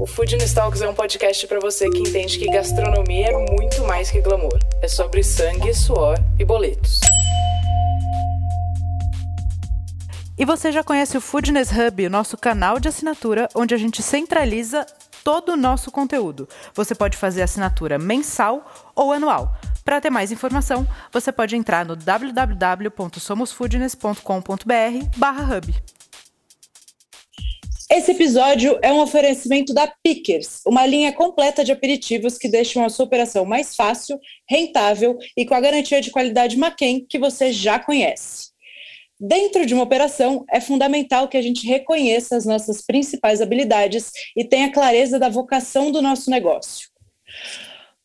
O Food Talks é um podcast para você que entende que gastronomia é muito mais que glamour. É sobre sangue, suor e boletos. E você já conhece o Foodness Hub, o nosso canal de assinatura, onde a gente centraliza todo o nosso conteúdo. Você pode fazer assinatura mensal ou anual. Para ter mais informação, você pode entrar no www.somosfoodness.com.br/hub. Esse episódio é um oferecimento da Pickers, uma linha completa de aperitivos que deixam a sua operação mais fácil, rentável e com a garantia de qualidade Maquem que você já conhece. Dentro de uma operação, é fundamental que a gente reconheça as nossas principais habilidades e tenha clareza da vocação do nosso negócio.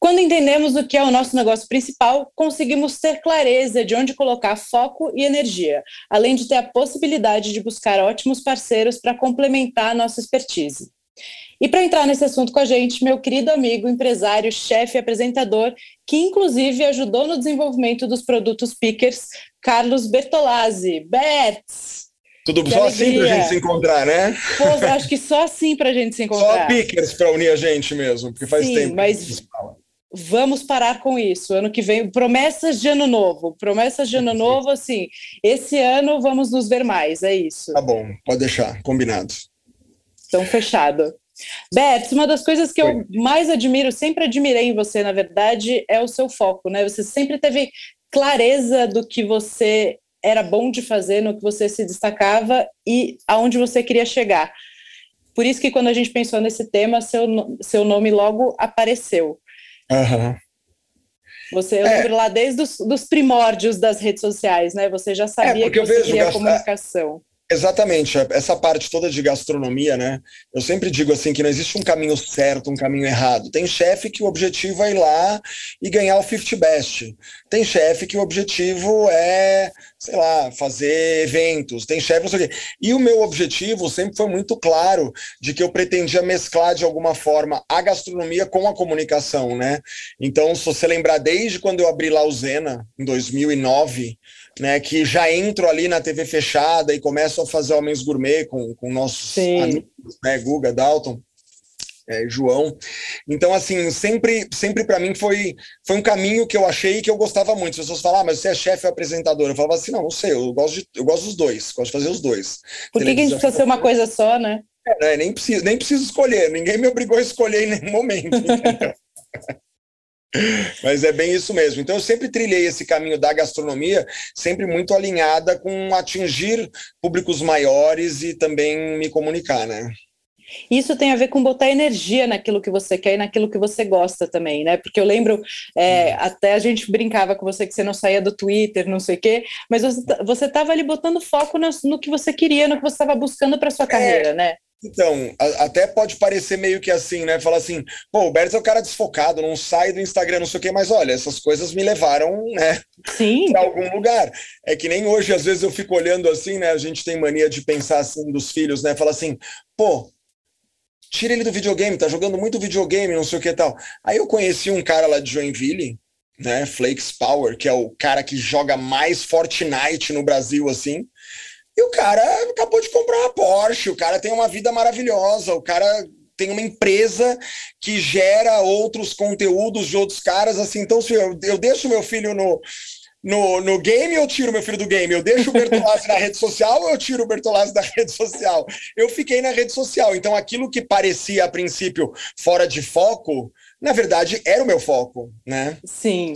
Quando entendemos o que é o nosso negócio principal, conseguimos ter clareza de onde colocar foco e energia, além de ter a possibilidade de buscar ótimos parceiros para complementar a nossa expertise. E para entrar nesse assunto com a gente, meu querido amigo, empresário, chefe e apresentador, que inclusive ajudou no desenvolvimento dos produtos Pickers, Carlos Bertolazzi. Berts! Tudo que só alegria. assim para a gente se encontrar, né? Pô, acho que só assim para a gente se encontrar. Só Pickers para unir a gente mesmo, porque faz Sim, tempo. Mas vamos parar com isso. Ano que vem, promessas de ano novo. Promessas de ano novo, assim, esse ano vamos nos ver mais, é isso. Tá bom, pode deixar, combinado. Então, fechado. Beth, uma das coisas que eu mais admiro, sempre admirei em você, na verdade, é o seu foco, né? Você sempre teve clareza do que você era bom de fazer, no que você se destacava e aonde você queria chegar. Por isso que quando a gente pensou nesse tema, seu, seu nome logo apareceu. Uhum. Você, eu é. lembro lá desde os dos primórdios das redes sociais, né? Você já sabia é, que você queria comunicação. Exatamente, essa parte toda de gastronomia, né? Eu sempre digo assim que não existe um caminho certo, um caminho errado. Tem chefe que o objetivo é ir lá e ganhar o 50 best. Tem chefe que o objetivo é, sei lá, fazer eventos. Tem chefe, não sei o quê. E o meu objetivo sempre foi muito claro de que eu pretendia mesclar de alguma forma a gastronomia com a comunicação, né? Então, se você lembrar desde quando eu abri lá o Zena em 2009, né, que já entro ali na TV fechada e começo a fazer Homens Gourmet com, com nossos Sim. amigos, né, Guga, Dalton, é, João. Então, assim, sempre, sempre para mim foi, foi um caminho que eu achei que eu gostava muito. As pessoas falam, ah, mas você é chefe ou apresentador? Eu falava assim, não, não sei, eu gosto, de, eu gosto dos dois, gosto de fazer os dois. Por que, que a gente precisa ser uma coisa só, né? É, né, nem, preciso, nem preciso escolher, ninguém me obrigou a escolher em nenhum momento. Mas é bem isso mesmo. Então eu sempre trilhei esse caminho da gastronomia, sempre muito alinhada com atingir públicos maiores e também me comunicar, né? Isso tem a ver com botar energia naquilo que você quer e naquilo que você gosta também, né? Porque eu lembro, é, uhum. até a gente brincava com você que você não saía do Twitter, não sei o quê, mas você estava ali botando foco no, no, que você queria, no que você estava buscando para sua é, carreira, é, né? Então, a, até pode parecer meio que assim, né? Fala assim, pô, o Bertz é o cara desfocado, não sai do Instagram, não sei o quê, mas olha, essas coisas me levaram, né? Sim. Pra algum lugar. É que nem hoje, às vezes, eu fico olhando assim, né? A gente tem mania de pensar assim dos filhos, né? Fala assim, pô, tira ele do videogame, tá jogando muito videogame, não sei o que tal. Aí eu conheci um cara lá de Joinville, né? Flakes Power, que é o cara que joga mais Fortnite no Brasil, assim. E o cara acabou de comprar uma Porsche, o cara tem uma vida maravilhosa, o cara tem uma empresa que gera outros conteúdos de outros caras, assim, então se eu, eu deixo meu filho no, no, no game, eu tiro meu filho do game. Eu deixo o Bertolazzi na rede social, ou eu tiro o Bertolazzi da rede social. Eu fiquei na rede social. Então, aquilo que parecia, a princípio, fora de foco, na verdade, era o meu foco, né? Sim.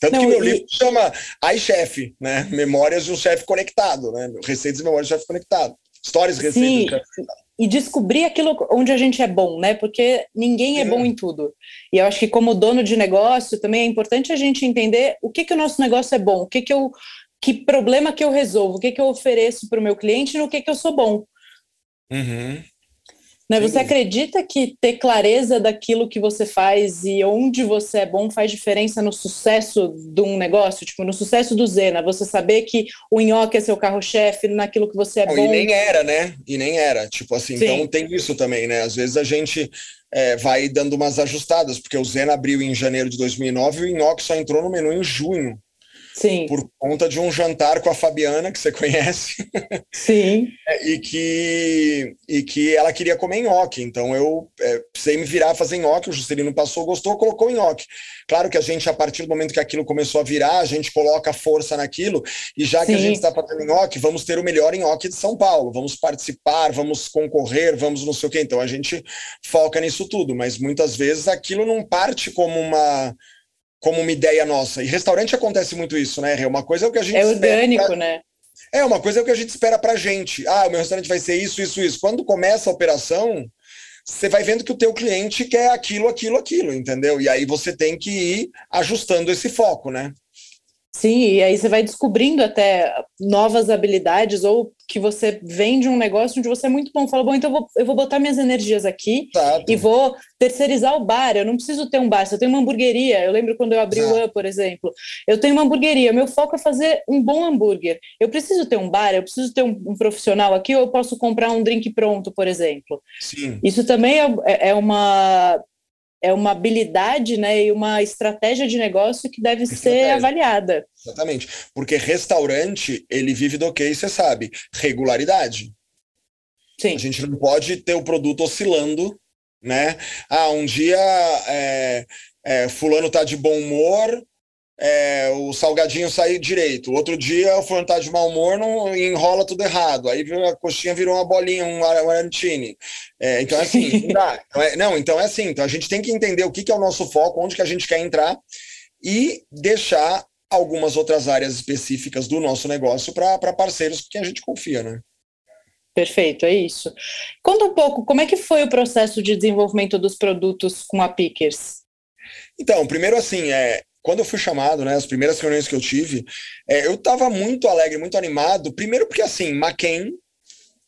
Tanto Não, que meu e... livro chama iChef, né? Memórias de um chefe conectado, né? Receitas e memórias de um chefe conectado. Histórias e receitas Sim. de um chefe conectado. E descobrir aquilo onde a gente é bom, né? Porque ninguém é, bom em tudo. E eu acho que como dono de negócio também é importante a gente entender o que que o nosso negócio é bom, o que que eu que problema que eu resolvo, o que que eu ofereço para o meu cliente e no que que eu sou bom. Uhum. Né? Você acredita que ter clareza daquilo que você faz e onde você é bom faz diferença no sucesso de um negócio? Tipo, no sucesso do Zena, você saber que o nhoque é seu carro-chefe naquilo que você é Não, bom. E nem era, né? E nem era. Tipo assim, Sim. então tem isso também, né? Às vezes a gente é, vai dando umas ajustadas, porque o Zena abriu em janeiro de 2009 e o nhoque só entrou no menu em junho. Sim. Por conta de um jantar com a Fabiana, que você conhece. Sim. e que, e que ela queria comer nhoque. Então eu é, precisei me virar a fazer nhoque. O Juscelino passou, gostou, colocou nhoque. Claro que a gente, a partir do momento que aquilo começou a virar, a gente coloca força naquilo. E já que Sim. a gente está fazendo nhoque, vamos ter o melhor nhoque de São Paulo. Vamos participar, vamos concorrer, vamos não sei o quê. Então a gente foca nisso tudo. Mas muitas vezes aquilo não parte como uma como uma ideia nossa. E restaurante acontece muito isso, né? Rê? Uma coisa é o que a gente É orgânico, pra- né? é, uma coisa é o que a gente espera pra gente. Ah, o meu restaurante vai ser isso, isso, isso. Quando começa a operação, você vai vendo que o teu cliente quer aquilo, aquilo, aquilo, entendeu? E aí você tem que ir ajustando esse foco, né? Sim, e aí você vai descobrindo até novas habilidades ou que você vende um negócio onde você é muito bom. Fala, bom, então eu vou, eu vou botar minhas energias aqui Exato. e vou terceirizar o bar. Eu não preciso ter um bar, se eu tenho uma hamburgueria. Eu lembro quando eu abri Exato. o One, por exemplo. Eu tenho uma hamburgueria, meu foco é fazer um bom hambúrguer. Eu preciso ter um bar, eu preciso ter um, um profissional aqui, ou eu posso comprar um drink pronto, por exemplo. Sim, Isso também é, é- é uma é uma habilidade, né, e uma estratégia de negócio que deve ser avaliada. exatamente. Porque restaurante, ele vive do que, você sabe? Regularidade. Sim. A gente não pode ter o produto oscilando, né? Ah, um dia é, é, fulano tá de bom humor, é, o salgadinho sai direito. Outro dia o fulano tá de mau humor, não enrola tudo errado. Aí a coxinha virou uma bolinha, um ar- arantine. É, então é assim, não dá. Não, é, não, então é assim. Então a gente tem que entender o que, que é o nosso foco, onde que a gente quer entrar e deixar algumas outras áreas específicas do nosso negócio para parceiros que a gente confia, né? Perfeito, é isso. Conta um pouco, como é que foi o processo de desenvolvimento dos produtos com a Pickers? Então, primeiro assim, é, quando eu fui chamado, né, as primeiras reuniões que eu tive, é, eu estava muito alegre, muito animado. Primeiro porque assim, McCain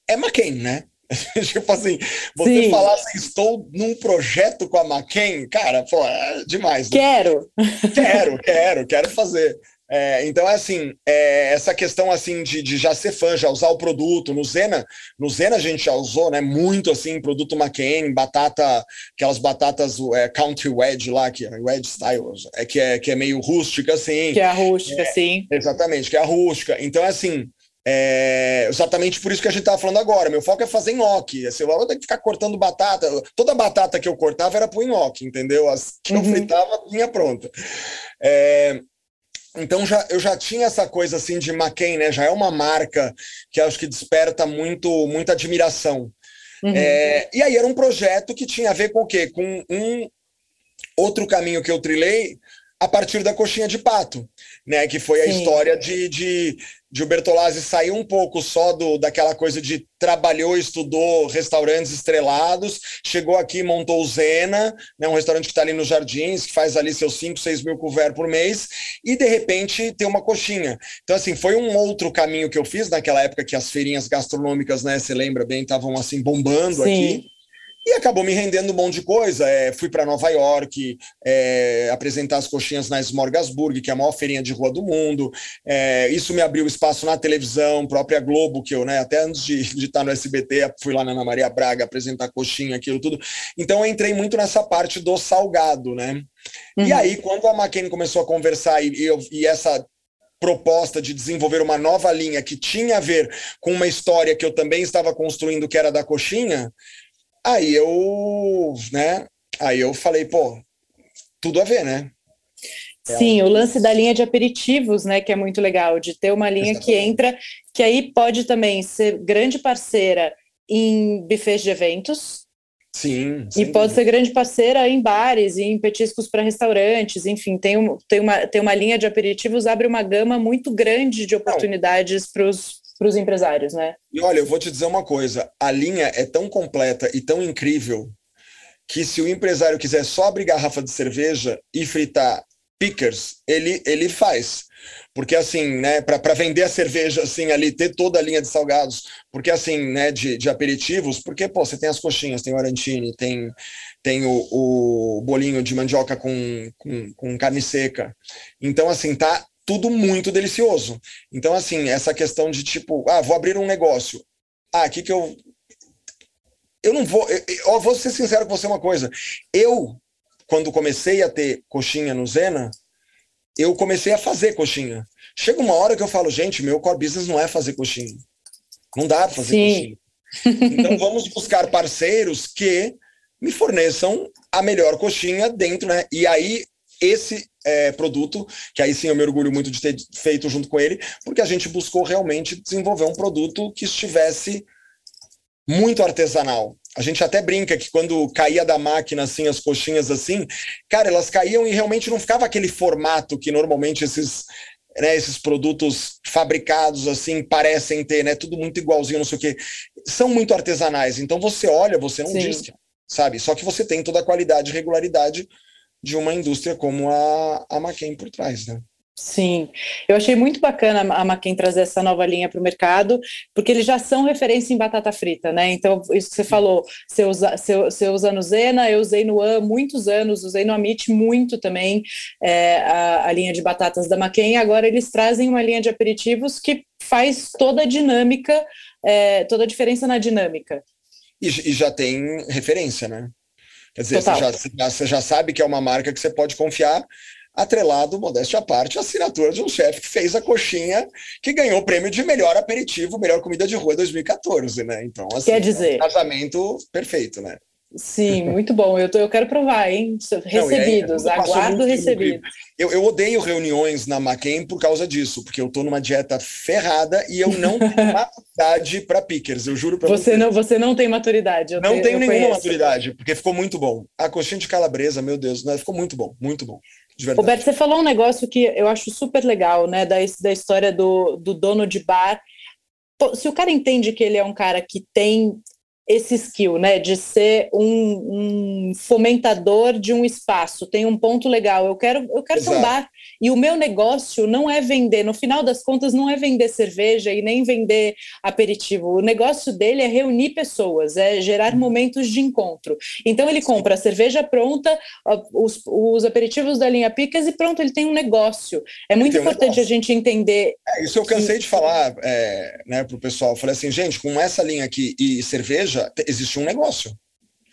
é McCain, né? tipo assim, você Sim. falar assim, estou num projeto com a McCain, cara, pô, é demais. né? Quero! Quero, quero, quero fazer. É, então, é assim, é, essa questão assim de, de já ser fã, já usar o produto, no Zena, no Zena a gente já usou, né, muito assim, produto McCain, batata, aquelas batatas é, country wedge lá, que é wedge style, é que é, que é meio rústica, assim. Que é a rústica, sim. Exatamente, que é a rústica. Então, é assim, é exatamente por isso que a gente tava falando agora. Meu foco é fazer nhoque. Assim, eu vou ter que ficar cortando batata. Toda batata que eu cortava era pro nhoque, entendeu? As que eu Uhum. fritava vinha pronta. É, então já, eu já tinha essa coisa assim de McCain, né? Já é uma marca que acho que desperta muito, muita admiração. Uhum. É, e aí era um projeto que tinha a ver com o quê? Com um outro caminho que eu trilhei a partir da coxinha de pato, né? Que foi a Sim. história de, de, de o Bertolazzi sair um pouco só do, daquela coisa de trabalhou, estudou restaurantes estrelados, chegou aqui, montou o Zena, né? Um restaurante que está ali nos Jardins, que faz ali seus 5, 6 mil couvert por mês, e de repente ter uma coxinha. Então, assim, foi um outro caminho que eu fiz naquela época que as feirinhas gastronômicas, né? Você lembra bem, estavam assim bombando Sim. aqui. E acabou me rendendo um monte de coisa. É, fui para Nova York é, apresentar as coxinhas na Smorgasburg, que é a maior feirinha de rua do mundo. É, isso me abriu espaço na televisão, própria Globo, que eu, né, até antes de, de estar no SBT, fui lá na Ana Maria Braga apresentar coxinha, aquilo tudo. Então eu entrei muito nessa parte do salgado, né? Uhum. E aí, quando a McCain começou a conversar e, e, eu, e essa proposta de desenvolver uma nova linha que tinha a ver com uma história que eu também estava construindo, que era da coxinha, Aí eu, né? Aí eu falei, pô, tudo a ver, né? Sim, o lance da linha de aperitivos, né, que é muito legal, de ter uma linha que entra, que aí pode também ser grande parceira em buffets de eventos Sim. e pode dúvida. ser grande parceira em bares, em petiscos para restaurantes, enfim, tem, um, tem, uma, tem uma linha de aperitivos, abre uma gama muito grande de oportunidades para os empresários, né? E olha, eu vou te dizer uma coisa: a linha é tão completa e tão incrível que se o empresário quiser só abrir garrafa de cerveja e fritar Pickers, ele, ele faz. Porque assim, né, para vender a cerveja assim ali, ter toda a linha de salgados, porque assim, né, de, de aperitivos, porque pô, você tem as coxinhas, tem o arantini, tem tem o, o bolinho de mandioca com, com, com carne seca. Então assim, tá tudo muito delicioso. Então assim, essa questão de tipo, ah, vou abrir um negócio. Ah, aqui que eu eu não vou, eu, eu vou ser sincero com você uma coisa. Eu quando comecei a ter coxinha no Zena, eu comecei a fazer coxinha. Chega uma hora que eu falo, gente, meu core business não é fazer coxinha. Não dá para fazer Sim. coxinha. Então vamos buscar parceiros que me forneçam a melhor coxinha dentro, né? E aí esse é, produto, que aí sim eu me orgulho muito de ter feito junto com ele, porque a gente buscou realmente desenvolver um produto que estivesse muito artesanal. A gente até brinca que quando caía da máquina assim as coxinhas assim, cara, elas caíam e realmente não ficava aquele formato que normalmente esses né, esses produtos fabricados assim parecem ter, né? Tudo muito igualzinho, não sei o quê. São muito artesanais. Então você olha, você não Sim. diz, sabe? Só que você tem toda a qualidade e regularidade de uma indústria como a, a McCain por trás, né? Sim, eu achei muito bacana a Maquin trazer essa nova linha para o mercado, porque eles já são referência em batata frita, né? Então, isso que você falou, você usa, você, você usa no Zena, eu usei no AM muitos anos, usei no Amit muito também, é, a, a, linha de batatas da Maquin. Agora eles trazem uma linha de aperitivos que faz toda a dinâmica, é, toda a diferença na dinâmica. E, e já tem referência, né? Quer dizer, você já, você já sabe que é uma marca que você pode confiar atrelado, modéstia à parte, a assinatura de um chefe que fez a coxinha que ganhou o prêmio de melhor aperitivo, melhor comida de rua 2014, né? Então, assim, Quer dizer... É um casamento perfeito, né? Sim, muito bom. Eu, tô, eu quero provar, hein? Recebidos, Não, aguardo recebidos. Eu, eu odeio reuniões na Maquem por causa disso, porque eu tô numa dieta ferrada e eu não tenho maturidade para pickers, eu juro para você. Você não, você não tem maturidade. não tenho, tenho nenhuma conheço. maturidade, porque ficou muito bom. A coxinha de calabresa, meu Deus, né? ficou muito bom, muito bom. Roberto, você falou um negócio que eu acho super legal, né? Da, da história do, do dono de bar. Se o cara entende que ele é um cara que tem esse skill, né, de ser um, um, fomentador de um espaço, tem um ponto legal. Eu quero, eu quero ter um bar e o meu negócio não é vender. No final das contas, não é vender cerveja e nem vender aperitivo. O negócio dele é reunir pessoas, é gerar uhum. momentos de encontro. Então ele compra a cerveja pronta, os, os aperitivos da linha Picas e pronto, ele tem um negócio. É muito importante um a gente entender. É, isso eu cansei que... de falar, é, né, para o pessoal. Eu falei assim, gente, com essa linha aqui e cerveja existe um negócio.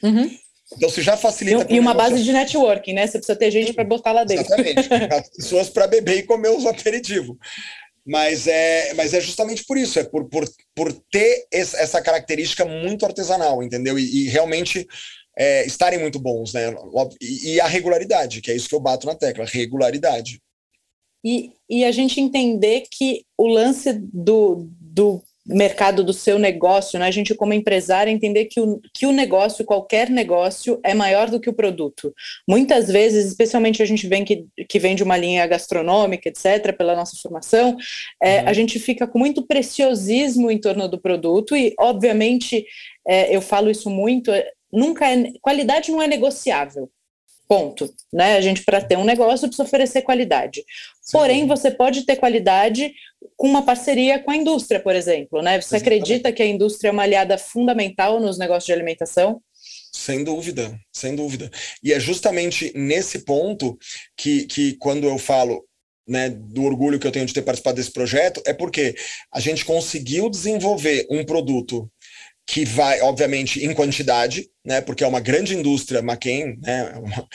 Uhum. Então, se já facilita. E, e uma base de networking, né? Você precisa ter gente para botar lá dentro. Exatamente. As pessoas para beber e comer os aperitivos. Mas é, mas é justamente por isso, é por, por, por ter essa característica muito artesanal, entendeu? E, e realmente é, estarem muito bons, né? E, e, a regularidade, que é isso que eu bato na tecla, regularidade. E, e a gente entender que o lance do, do mercado do seu negócio, né? A gente, como empresário, entender que o, que o negócio, qualquer negócio, é maior do que o produto. Muitas vezes, especialmente a gente vem que, que vem de uma linha gastronômica, etc., pela nossa formação, é, uhum. a gente fica com muito preciosismo em torno do produto, e, obviamente, é, eu falo isso muito, é, nunca é, qualidade não é negociável. Ponto. Né? A gente, para ter um negócio, precisa oferecer qualidade. Sim. Porém, você pode ter qualidade com uma parceria com a indústria, por exemplo. Né? Você Exatamente. acredita que a indústria é uma aliada fundamental nos negócios de alimentação? Sem dúvida, sem dúvida. E é justamente nesse ponto que, que quando eu falo né, do orgulho que eu tenho de ter participado desse projeto, é porque a gente conseguiu desenvolver um produto que vai, obviamente, em quantidade, né, porque é uma grande indústria, McCain, né, é uma,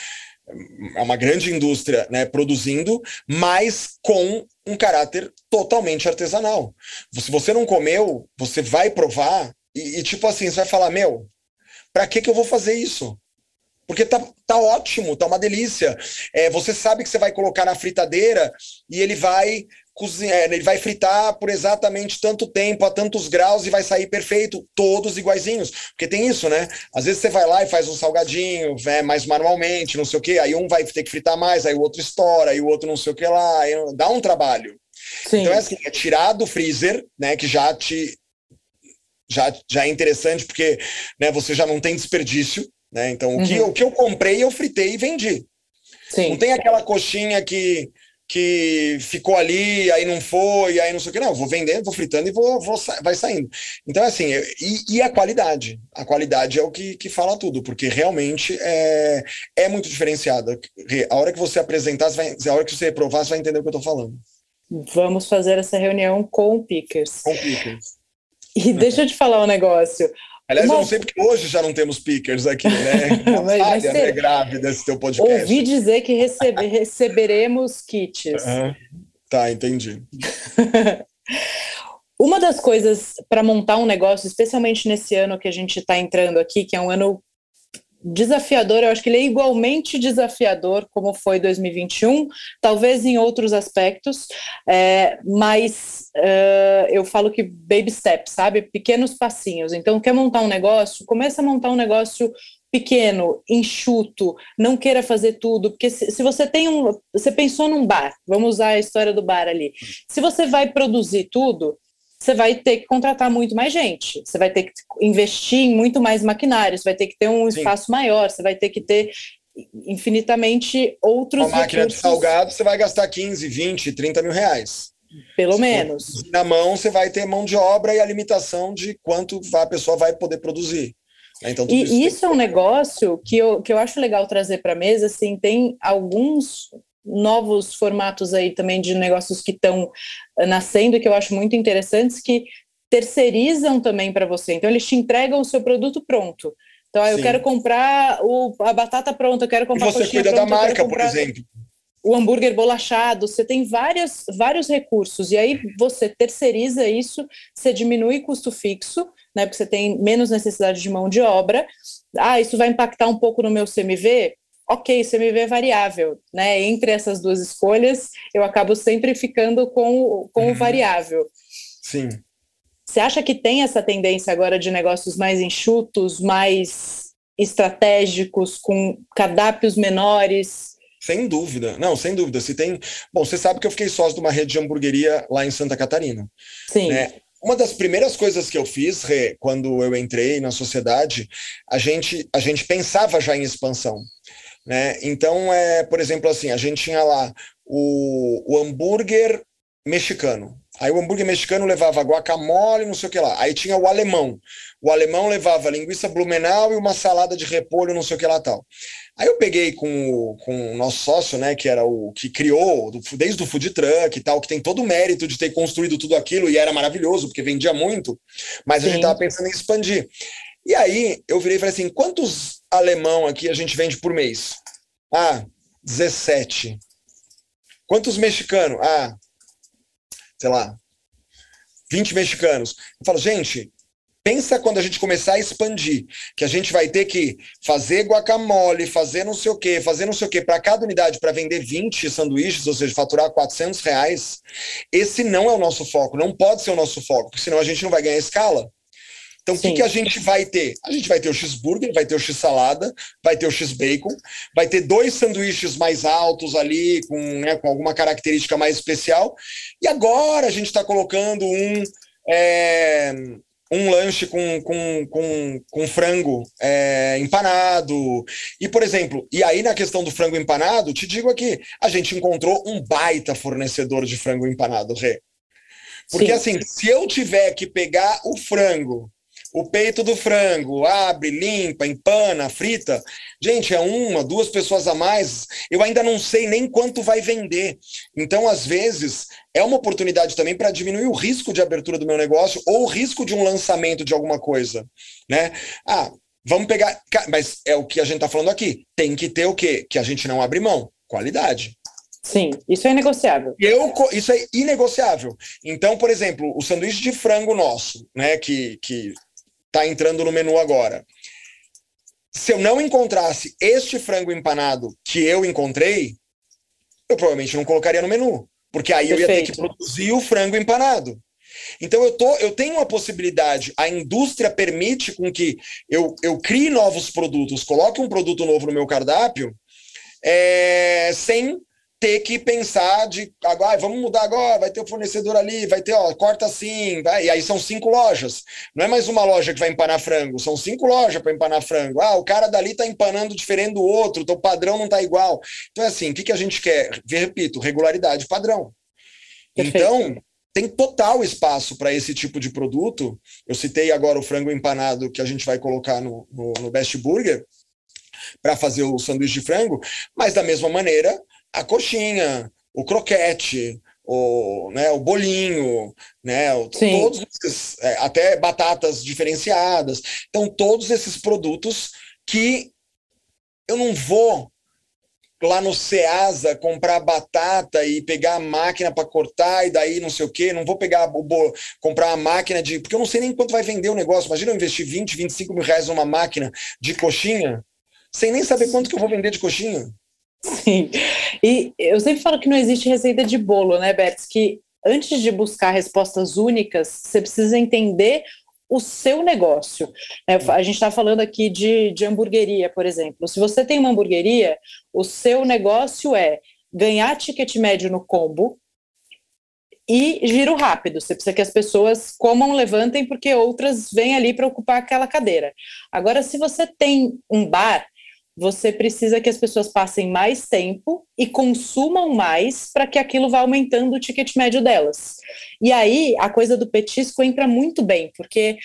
é uma grande indústria né, produzindo, mas com um caráter totalmente artesanal. Se você não comeu, você vai provar e, e tipo assim, você vai falar, meu, para que, que eu vou fazer isso? Porque tá, tá ótimo, tá uma delícia. É, você sabe que você vai colocar na fritadeira e ele vai cozinhar, é, ele vai fritar por exatamente tanto tempo, a tantos graus e vai sair perfeito, todos iguaizinhos. Porque tem isso, né? Às vezes você vai lá e faz um salgadinho, é, mais manualmente, não sei o quê, aí um vai ter que fritar mais, aí o outro estoura, aí o outro não sei o que lá, dá um trabalho. Sim. Então é assim, é tirar do freezer, né, que já te já, já é interessante porque né, você já não tem desperdício, né? Então o, uhum. que, o que eu comprei eu fritei e vendi. Sim. Não tem aquela coxinha que que ficou ali, aí não foi, aí não sei o que. Não, vou vendendo, vou fritando e vou, vou vai saindo. então Então, assim, e, e, a qualidade. A qualidade é o que, que fala tudo, porque realmente é, é muito diferenciada. A hora que você apresentar, você vai, a hora que você provar, você vai entender o que eu estou falando. Vamos fazer essa reunião com o Pickers. Com o Pickers. E deixa eu te falar um negócio. Aliás, eu não sei porque hoje já não temos pickers aqui, né? Uma falha né, grave desse teu podcast. Ouvi dizer que recebe, receberemos kits. Uhum. Tá, entendi. Uma das coisas para montar um negócio, especialmente nesse ano que a gente está entrando aqui, que é um ano desafiador, eu acho que ele é igualmente desafiador como foi 2021, talvez em outros aspectos, é, mas uh, eu falo que baby steps, sabe? Pequenos passinhos. Então, quer montar um negócio? Começa a montar um negócio pequeno, enxuto, não queira fazer tudo, porque se, se, você tem um, você pensou num bar, vamos usar a história do bar ali. Se você vai produzir tudo, você vai ter que contratar muito mais gente, você vai ter que investir em muito mais maquinário, você vai ter que ter um Sim. espaço maior, você vai ter que ter infinitamente outros Uma máquina recursos. de salgado, você vai gastar 15, 20, 30 mil reais. Pelo Se menos. Na mão, você vai ter mão de obra e a limitação de quanto a pessoa vai poder produzir. Então, e isso, isso é um negócio que eu, que eu acho legal trazer para a mesa, assim, tem alguns novos formatos aí também de negócios que estão eh, nascendo, que eu acho muito interessantes, que terceirizam também para você. Então, eles te entregam o seu produto pronto. Então, ah, eu quero comprar o, a batata pronta, eu quero comprar e você cuida pronta, da marca, por exemplo. O hambúrguer bolachado, você tem várias, vários recursos, e aí você terceiriza isso, você diminui custo fixo, né? Porque você tem menos necessidade de mão de obra. Ah, isso vai impactar um pouco no meu CMV? Ok, CMV é variável, né? Entre essas duas escolhas, eu acabo sempre ficando com, com uhum. o variável. Sim. Você acha que tem essa tendência agora de negócios mais enxutos, mais estratégicos, com cardápios menores? Sem dúvida, não, sem dúvida. Se tem, bom, você sabe que eu fiquei sócio de uma rede de hamburgueria lá em Santa Catarina. Sim. Né? Uma das primeiras coisas que eu fiz, Rê, quando eu entrei na sociedade, a gente, a gente pensava já em expansão. Né? Então, é, por exemplo, assim, a gente tinha lá o, o hambúrguer mexicano. Aí o hambúrguer mexicano levava guacamole, não sei o que lá. Aí tinha o alemão. O alemão levava linguiça blumenau e uma salada de repolho, não sei o que lá tal. Aí eu peguei com o, com o nosso sócio, né, que era o que criou desde o food truck e tal, que tem todo o mérito de ter construído tudo aquilo e era maravilhoso, porque vendia muito, mas Sim. a gente estava pensando em expandir. E aí eu virei e falei assim: quantos alemão aqui a gente vende por mês? Ah, 17. Quantos mexicanos? Ah, sei lá, 20 mexicanos. Eu falo, gente, pensa quando a gente começar a expandir, que a gente vai ter que fazer guacamole, fazer não sei o quê, fazer não sei o quê, para cada unidade, para vender 20 sanduíches, ou seja, faturar 400 reais. Esse não é o nosso foco, não pode ser o nosso foco, porque senão a gente não vai ganhar escala. Então, o que, que a gente vai ter? A gente vai ter o cheeseburger, vai ter o x-salada, vai ter o x-bacon, vai ter dois sanduíches mais altos ali, com, né, com alguma característica mais especial. E agora a gente está colocando um, é, um lanche com, com, com, com frango é, empanado. E, por exemplo, e aí na questão do frango empanado, te digo aqui, a gente encontrou um baita fornecedor de frango empanado, Rê. Porque Sim. assim, se eu tiver que pegar o frango o peito do frango, abre, limpa, empana, frita. Gente, é uma, duas pessoas a mais. Eu ainda não sei nem quanto vai vender. Então, às vezes, é uma oportunidade também para diminuir o risco de abertura do meu negócio ou o risco de um lançamento de alguma coisa, né? Ah, vamos pegar, mas é o que a gente está falando aqui. Tem que ter o quê? Que a gente não abre mão, qualidade. Sim, isso é inegociável. Eu, isso é inegociável. Então, por exemplo, o sanduíche de frango nosso, né, que, que está entrando no menu agora. Se eu não encontrasse este frango empanado que eu encontrei, eu provavelmente não colocaria no menu, porque aí Perfeito. eu ia ter que produzir o frango empanado. Então eu, tô, eu tenho uma possibilidade, a indústria permite com que eu, eu crie novos produtos, coloque um produto novo no meu cardápio, é, sem ter que pensar de agora, vamos mudar agora, vai ter o fornecedor ali, vai ter, ó, corta assim, vai, e aí são cinco lojas. Não é mais uma loja que vai empanar frango, são cinco lojas para empanar frango. Ah, o cara dali tá empanando diferente do outro, então o padrão não tá igual. Então é assim, o que, que a gente quer? Repito, regularidade padrão. Perfeito. Então, tem total espaço para esse tipo de produto. Eu citei agora o frango empanado que a gente vai colocar no, no, no Best Burger para fazer o sanduíche de frango, mas da mesma maneira a coxinha, o croquete, o, né, o bolinho, né, todos esses, é, até batatas diferenciadas. Então, todos esses produtos que eu não vou lá no Ceasa comprar batata e pegar a máquina para cortar e daí não sei o que, não vou pegar o comprar a máquina de. Porque eu não sei nem quanto vai vender o negócio. Imagina eu investir 20, 25 mil reais numa máquina de coxinha, sem nem saber quanto que eu vou vender de coxinha. Sim. E eu sempre falo que não existe receita de bolo, né, Bertz? Que antes de buscar respostas únicas, você precisa entender o seu negócio. É, a gente está falando aqui de, de hamburgueria, por exemplo. Se você tem uma hamburgueria, o seu negócio é ganhar ticket médio no combo e giro rápido. Você precisa que as pessoas comam, levantem, porque outras vêm ali para ocupar aquela cadeira. Agora, se você tem um bar, você precisa que as pessoas passem mais tempo e consumam mais para que aquilo vá aumentando o ticket médio delas. E aí a coisa do petisco entra muito bem, porque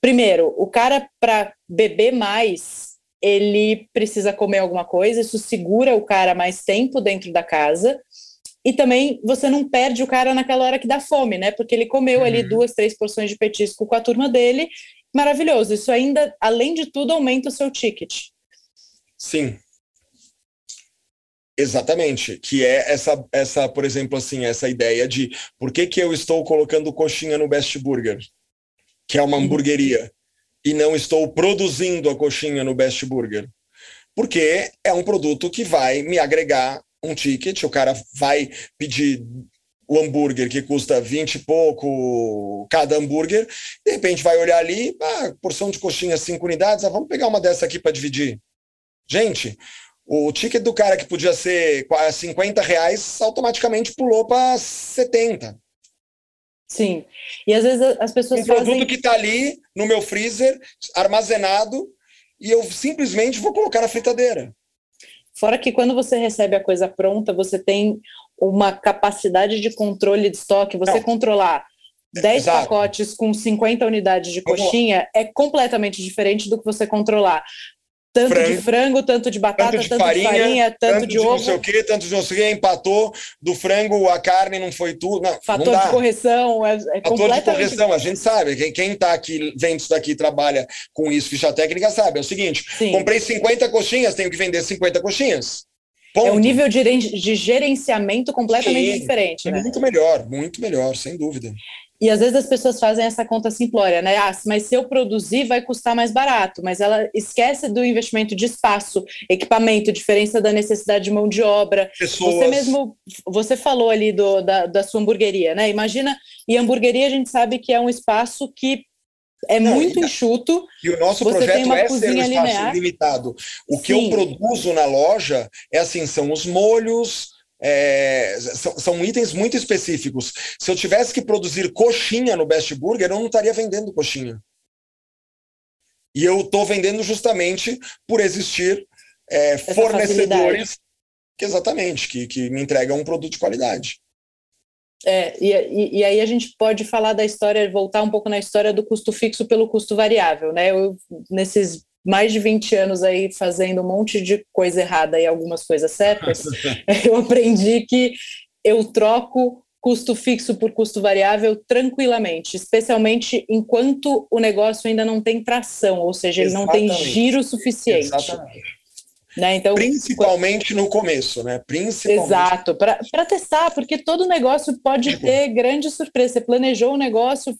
primeiro, o cara para beber mais, ele precisa comer alguma coisa, isso segura o cara mais tempo dentro da casa. E também você não perde o cara naquela hora que dá fome, né? Porque ele comeu ali uhum. duas, três porções de petisco com a turma dele. Maravilhoso. Isso ainda, além de tudo, aumenta o seu ticket. Sim. Exatamente, que é essa, essa, por exemplo, assim, essa ideia de por que, que eu estou colocando coxinha no Best Burger, que é uma uhum. hamburgueria, e não estou produzindo a coxinha no Best Burger? Porque é um produto que vai me agregar um ticket, o cara vai pedir o hambúrguer que custa 20 e pouco cada hambúrguer, de repente vai olhar ali, ah, porção de coxinha 5 unidades, ah, vamos pegar uma dessa aqui para dividir. Gente, o ticket do cara que podia ser 50 reais automaticamente pulou para 70. Sim. E às vezes as pessoas. Um produto que está ali no meu freezer, armazenado, e eu simplesmente vou colocar na fritadeira. Fora que quando você recebe a coisa pronta, você tem uma capacidade de controle de estoque, você Não. controlar 10 Exato. pacotes com 50 unidades de coxinha é completamente diferente do que você controlar tanto frango, de frango, tanto de batata, tanto de, tanto farinha, de farinha, tanto, tanto de, de ovo. não sei o quê, tanto de não sei o quê, empatou do frango, a carne não foi tudo. Não, Fator não de correção, é, é Fator de correção, a gente sabe, quem, quem tá aqui, vendo isso daqui trabalha com isso, ficha técnica, sabe. É o seguinte, Sim. comprei 50 coxinhas, tenho que vender 50 coxinhas. Ponto. É um nível de, de gerenciamento completamente Sim, diferente. É né? muito melhor, muito melhor, sem dúvida. E às vezes as pessoas fazem essa conta simplória, né? Ah, mas se eu produzir, vai custar mais barato. Mas ela esquece do investimento de espaço, equipamento, diferença da necessidade de mão de obra. Pessoas. Você mesmo, você falou ali do, da, da sua hamburgueria, né? Imagina, e hamburgueria a gente sabe que é um espaço que é Não, muito e, enxuto. E o nosso projeto é ser um espaço linear. limitado. O Sim. que eu produzo na loja é assim, são os molhos, é, são, são, itens muito específicos. Se eu tivesse que produzir coxinha no Best Burger, eu não estaria vendendo coxinha. E eu estou vendendo justamente por existir é, fornecedores que exatamente que, que me entregam um produto de qualidade. É, e, e, aí a gente pode falar da história, voltar um pouco na história do custo fixo pelo custo variável, né? Eu, nesses mais de 20 anos aí fazendo um monte de coisa errada e algumas coisas certas, eu aprendi que eu troco custo fixo por custo variável tranquilamente, especialmente enquanto o negócio ainda não tem tração, ou seja, ele Exatamente. não tem giro suficiente. Exatamente. Né? Então, Principalmente no começo, né? Principalmente. Exato, para testar, porque todo negócio pode tipo, ter grande surpresa. Você planejou um negócio,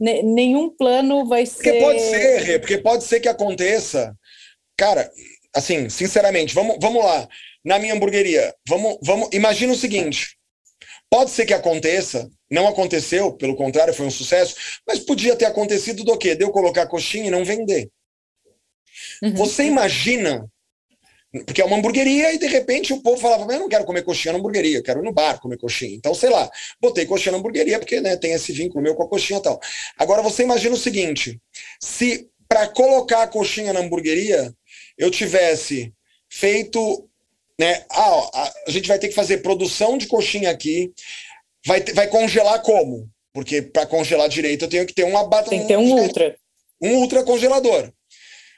nenhum plano vai ser. Porque pode ser, porque pode ser que aconteça. Cara, assim, sinceramente, vamos, vamos lá. Na minha hamburgueria, vamos, vamos. Imagina o seguinte: pode ser que aconteça, não aconteceu, pelo contrário, foi um sucesso, mas podia ter acontecido do quê? De eu colocar coxinha e não vender. Uhum. Você imagina Porque é uma hamburgueria e de repente o povo falava, eu não quero comer coxinha na hamburgueria, eu quero ir no bar comer coxinha. Então, sei lá, botei coxinha na hamburgueria porque né, tem esse vínculo meu com a coxinha e tal. Agora você imagina o seguinte: se para colocar a coxinha na hamburgueria eu tivesse feito, né? Ah, ó, a gente vai ter que fazer produção de coxinha aqui, vai, vai congelar como? Porque para congelar direito eu tenho que ter uma batata. Tem que ter um ultra. Um ultra congelador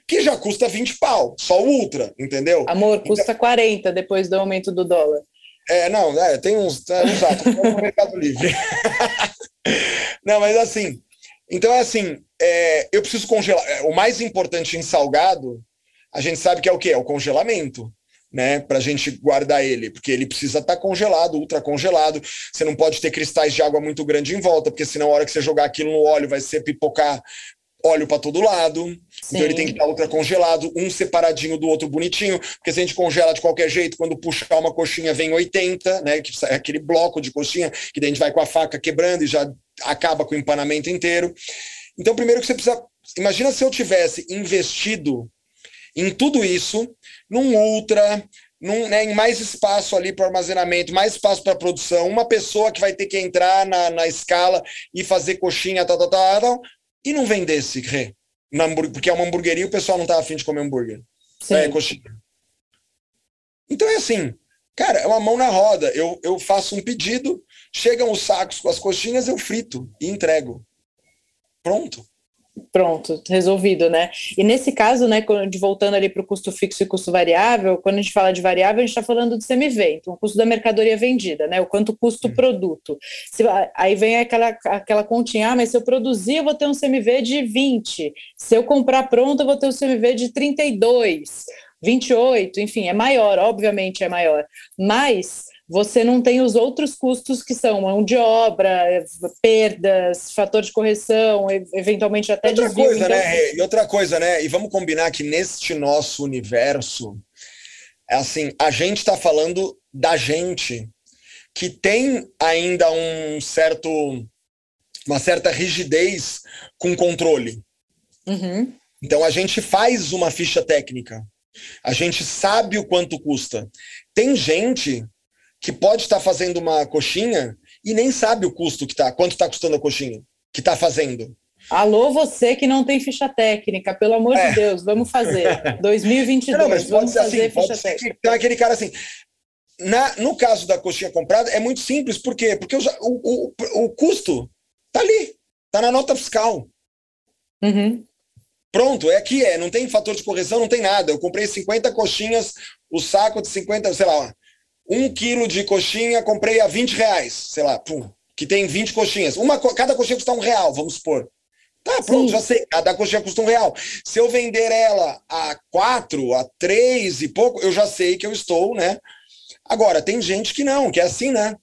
que já custa 20 pau, só o Ultra, entendeu? Amor, então custa então, 40 depois do aumento do dólar. É, não, é, tem uns, é, atos no Mercado Livre. não, mas assim, então é assim, é, eu preciso congelar. É, o mais importante em salgado, a gente sabe que é o quê? É o congelamento. Né, para a gente guardar ele, porque ele precisa estar tá congelado, ultra congelado. Você não pode ter cristais de água muito grande em volta, porque senão a hora que você jogar aquilo no óleo vai ser pipocar óleo para todo lado. Sim. Então ele tem que estar ultra congelado, um separadinho do outro bonitinho, porque se a gente congela de qualquer jeito, quando puxar uma coxinha vem 80, né? Que é aquele bloco de coxinha, que daí a gente vai com a faca quebrando e já acaba com o empanamento inteiro. Então, primeiro que você precisa. Imagina se eu tivesse investido em tudo isso, num ultra, num, né, em mais espaço ali para armazenamento, mais espaço para produção, uma pessoa que vai ter que entrar na, na escala e fazer coxinha, tal, tal, tal, tal e não vendesse ré, porque é uma hamburgueria e o pessoal não tá afim de comer hambúrguer. Sim. É, coxinha. Então é assim, cara, é uma mão na roda. Eu, eu faço um pedido, chegam os sacos com as coxinhas, eu frito e entrego. Pronto. Pronto, resolvido, né? E nesse caso, né, de voltando ali para o custo fixo e custo variável, quando a gente fala de variável, a gente está falando de CMV, então o custo da mercadoria vendida, né? O quanto custa o produto. Se, aí vem aquela, aquela continha, ah, mas se eu produzir, eu vou ter um CMV de 20. Se eu comprar pronto, eu vou ter um CMV de 32, 28, enfim, é maior, obviamente é maior. Mas você não tem os outros custos que são mão de obra, perdas, fator de correção, eventualmente até outra desvio. Coisa, então... né? E outra coisa, né? E vamos combinar que neste nosso universo, é assim, a gente está falando da gente que tem ainda um certo, uma certa rigidez com controle. Uhum. Então a gente faz uma ficha técnica. A gente sabe o quanto custa. Tem gente que pode estar fazendo uma coxinha e nem sabe o custo que tá, quanto está custando a coxinha que está fazendo. Alô, você que não tem ficha técnica, pelo amor é. de Deus, vamos fazer. 2022, não, mas vamos fazer assim, ficha técnica. Tem aquele cara assim. Na, no caso da coxinha comprada, é muito simples. Por quê? Porque o, o, o, o custo tá ali, tá na nota fiscal. Uhum. Pronto, é aqui, é. Não tem fator de correção, não tem nada. Eu comprei 50 coxinhas, o saco de 50, sei lá, um quilo de coxinha, comprei a 20 reais, sei lá, pum, que tem 20 coxinhas. Uma, cada coxinha custa um real, vamos supor. Tá, pronto, Sim. já sei. Cada coxinha custa um real. Se eu vender ela a quatro, a três e pouco, eu já sei que eu estou, né? Agora, tem gente que não, que é assim, né?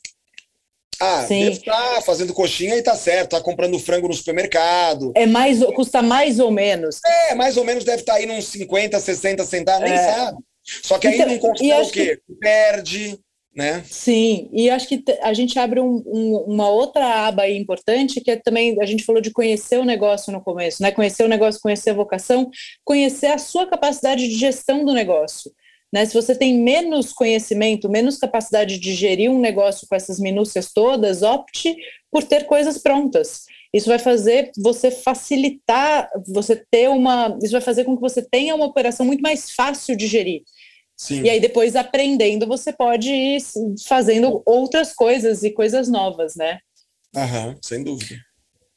Ah, Sim. deve estar tá fazendo coxinha e tá certo, tá comprando frango no supermercado. É mais, custa mais ou menos. É, mais ou menos deve estar tá aí uns 50, 60 centavos, é. nem sabe. Só que aí então, não considera o quê? Que... Perde, né? Sim, e acho que a gente abre um, um, uma outra aba aí importante, que é também, a gente falou de conhecer o negócio no começo, né? Conhecer o negócio, conhecer a vocação, conhecer a sua capacidade de gestão do negócio. Né? Se você tem menos conhecimento, menos capacidade de gerir um negócio com essas minúcias todas, opte por ter coisas prontas. Isso vai fazer você facilitar, você ter uma. Isso vai fazer com que você tenha uma operação muito mais fácil de gerir. Sim. E aí, depois, aprendendo, você pode ir fazendo outras coisas e coisas novas, né? Aham, sem dúvida.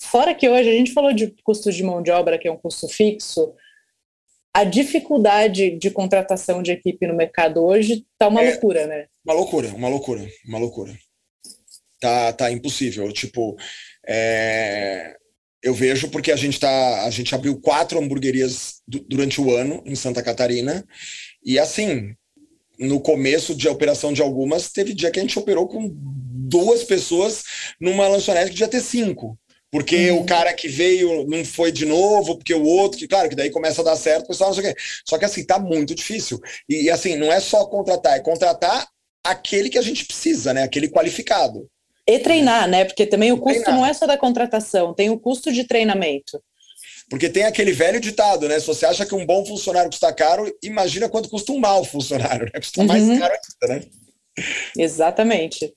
Fora que hoje a gente falou de custo de mão de obra, que é um custo fixo, a dificuldade de contratação de equipe no mercado hoje tá uma é, loucura, né? Uma loucura, uma loucura, uma loucura. Tá, tá impossível. Tipo, é, eu vejo porque a gente tá, a gente abriu quatro hamburguerias durante o ano em Santa Catarina e assim, no começo de operação de algumas, teve dia que a gente operou com duas pessoas numa lanchonete que devia ter cinco. Porque uhum. o cara que veio não foi de novo, porque o outro, que claro, que daí começa a dar certo, o pessoal não sei o quê. Só que assim, tá muito difícil. E, e assim, não é só contratar, é contratar aquele que a gente precisa, né? Aquele qualificado. E treinar, né? Porque também o custo não é só da contratação, tem o custo de treinamento. Porque tem aquele velho ditado, né? Se você acha que um bom funcionário custa caro, imagina quanto custa um mau funcionário, né? Custa mais uhum. caro ainda, né? Exatamente.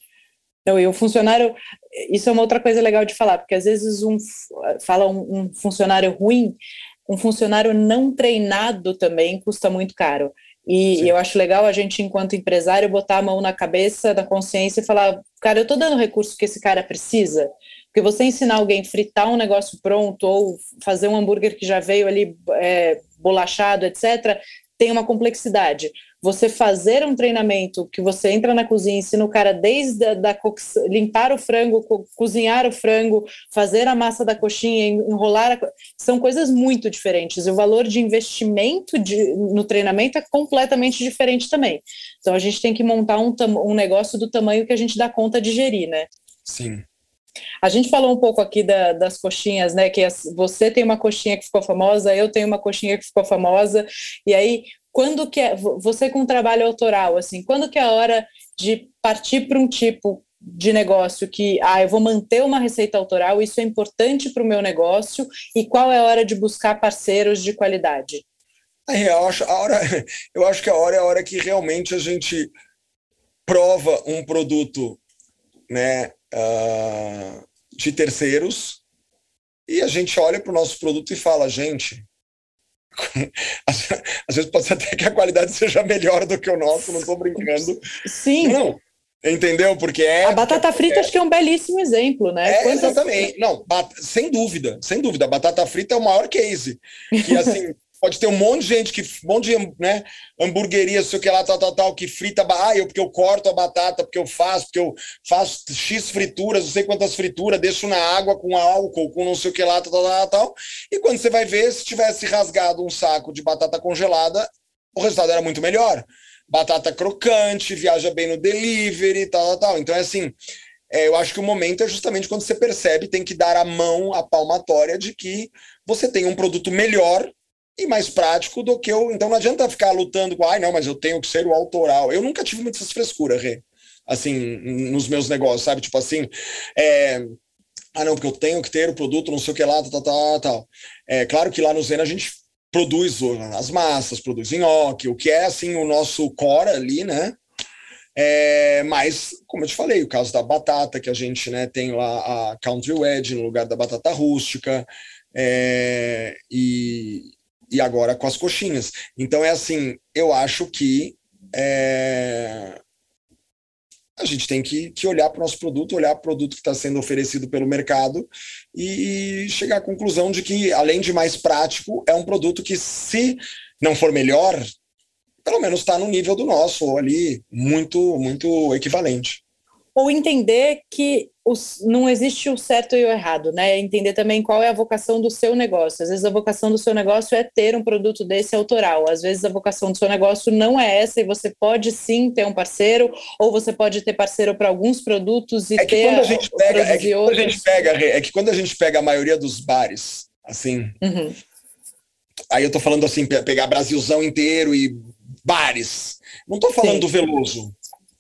Então, e o funcionário, isso é uma outra coisa legal de falar, porque às vezes um fala um, um funcionário ruim, um funcionário não treinado também custa muito caro. E Sim. eu acho legal a gente, enquanto empresário, botar a mão na cabeça, na consciência e falar: cara, eu estou dando o recurso que esse cara precisa. Porque você ensinar alguém a fritar um negócio pronto ou fazer um hambúrguer que já veio ali é, bolachado, etc., tem uma complexidade você fazer um treinamento que você entra na cozinha, ensina o cara desde a, da limpar o frango, co cozinhar o frango, fazer a massa da coxinha, enrolar, a, são coisas muito diferentes. E o valor de investimento de, no treinamento é completamente diferente também. Então a gente tem que montar um, um negócio do tamanho que a gente dá conta de gerir, né? Sim. A gente falou um pouco aqui da, das coxinhas, né? Que as, você tem uma coxinha que ficou famosa, eu tenho uma coxinha que ficou famosa, e aí quando que é, você com trabalho autoral, assim, quando que é a hora de partir para um tipo de negócio que, ah, eu vou manter uma receita autoral, isso é importante para o meu negócio, e qual é a hora de buscar parceiros de qualidade? Eu acho, a hora, eu acho que a hora é a hora que realmente a gente prova um produto né, uh, de terceiros e a gente olha para o nosso produto e fala, gente, às, vezes pode ser até que a qualidade seja melhor do que o nosso, não estou brincando. Sim. Não, entendeu? Porque é. A batata frita é, acho que é um belíssimo exemplo, né? É, Quantas... exatamente. Não, sem dúvida, sem dúvida. A batata frita é o maior case. Que assim. Pode ter um monte de gente que um monte de né, hamburgueria, sei o que lá, tal, tal, tal, que frita, ah, eu porque eu corto a batata, porque eu faço, porque eu faço X frituras, não sei quantas frituras, deixo na água com álcool, com não sei o que lá, tal, tal, tal, tal. E quando você vai ver, se tivesse rasgado um saco de batata congelada, o resultado era muito melhor. Batata crocante, viaja bem no delivery, tal, tal, tal. Então é assim, é, eu acho que o momento é justamente quando você percebe, tem que dar a mão, a palmatória de que você tem um produto melhor e mais prático do que eu. Então não adianta ficar lutando com, ai, não, mas eu tenho que ser o autoral. Eu nunca tive muitas frescuras, Rê, assim, nos meus negócios, sabe? Tipo assim, é, ah, não, porque eu tenho que ter o produto, não sei o que lá, tal, tal, tal. É claro que lá no Zen a gente produz as massas, produz nhoque, o que é, assim, o nosso core ali, né? É, mas, como eu te falei, o caso da batata, que a gente né, tem lá a Country Wedge no lugar da batata rústica, é, e, e agora com as coxinhas. Então é assim, eu acho que é, a gente tem que, que olhar para o nosso produto, olhar para o produto que está sendo oferecido pelo mercado e chegar à conclusão de que, além de mais prático, é um produto que, se não for melhor, pelo menos está no nível do nosso, ou ali muito, muito equivalente ou entender que os, não existe o certo e o errado, né? Entender também qual é a vocação do seu negócio. Às vezes a vocação do seu negócio é ter um produto desse autoral. Às vezes a vocação do seu negócio não é essa e você pode sim ter um parceiro, ou você pode ter parceiro para alguns produtos e é ter quando a gente pega, é que quando a gente pega, é que quando a gente pega a maioria dos bares, assim, uhum. aí eu tô falando assim, pegar Brasilzão inteiro e bares. Não tô falando sim. do Veloso.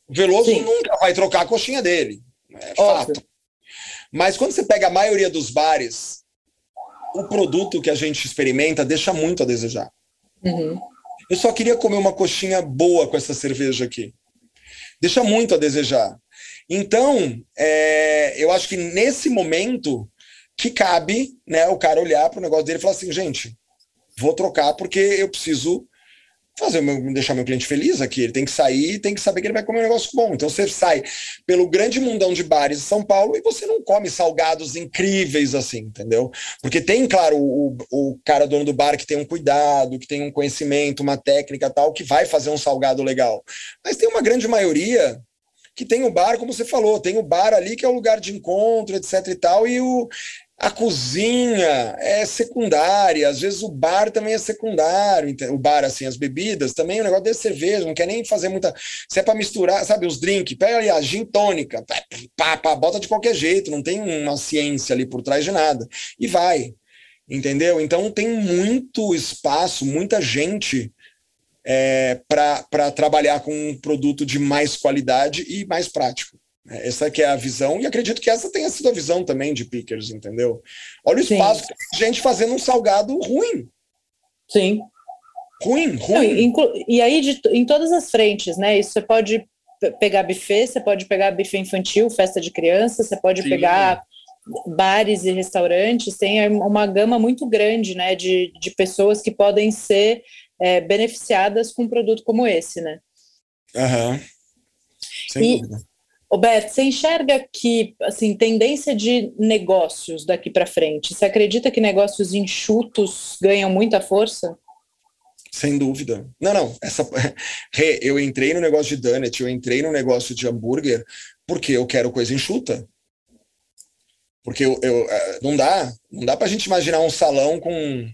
O Veloso Sim. nunca vai trocar a coxinha dele. É Óbvio. fato. Mas quando você pega a maioria dos bares, o produto que a gente experimenta deixa muito a desejar. Uhum. Eu só queria comer uma coxinha boa com essa cerveja aqui. Deixa muito a desejar. Então, é, eu acho que nesse momento que cabe né, o cara olhar para o negócio dele e falar assim, gente, vou trocar porque eu preciso fazer meu, deixar meu cliente feliz aqui. Ele tem que sair, tem que saber que ele vai comer um negócio bom. Então você sai pelo grande mundão de bares de São Paulo e você não come salgados incríveis assim, entendeu? Porque tem, claro, o, o cara dono do bar que tem um cuidado, que tem um conhecimento, uma técnica tal, que vai fazer um salgado legal. Mas tem uma grande maioria que tem o bar, como você falou, tem o bar ali que é o lugar de encontro, etc e tal, e o, a cozinha é secundária, às vezes o bar também é secundário, o bar, assim, as bebidas, também o negócio de cerveja, não quer nem fazer muita. Se é para misturar, sabe, os drinks, pega ali a gin tônica, pá, pá, bota de qualquer jeito, não tem uma ciência ali por trás de nada. E vai, entendeu? Então tem muito espaço, muita gente é, para trabalhar com um produto de mais qualidade e mais prático. Essa que é a visão, e acredito que essa tenha sido a visão também de Pickers, entendeu? Olha o espaço Sim. que tem gente fazendo um salgado ruim. Sim. Ruim, ruim. Não, e aí, de, em todas as frentes, né? Isso você pode pegar buffet, você pode pegar buffet infantil, festa de criança, você pode Sim. pegar bares e restaurantes, tem uma gama muito grande, né, de, de pessoas que podem ser é, beneficiadas com um produto como esse, né? Aham. Uhum. Sem e, dúvida. Roberto, você enxerga que, assim, tendência de negócios daqui para frente, você acredita que negócios enxutos ganham muita força? Sem dúvida. Não, não. Essa, eu entrei no negócio de donut, eu entrei no negócio de hambúrguer porque eu quero coisa enxuta. Porque eu, eu é, não dá, não dá para a gente imaginar um salão com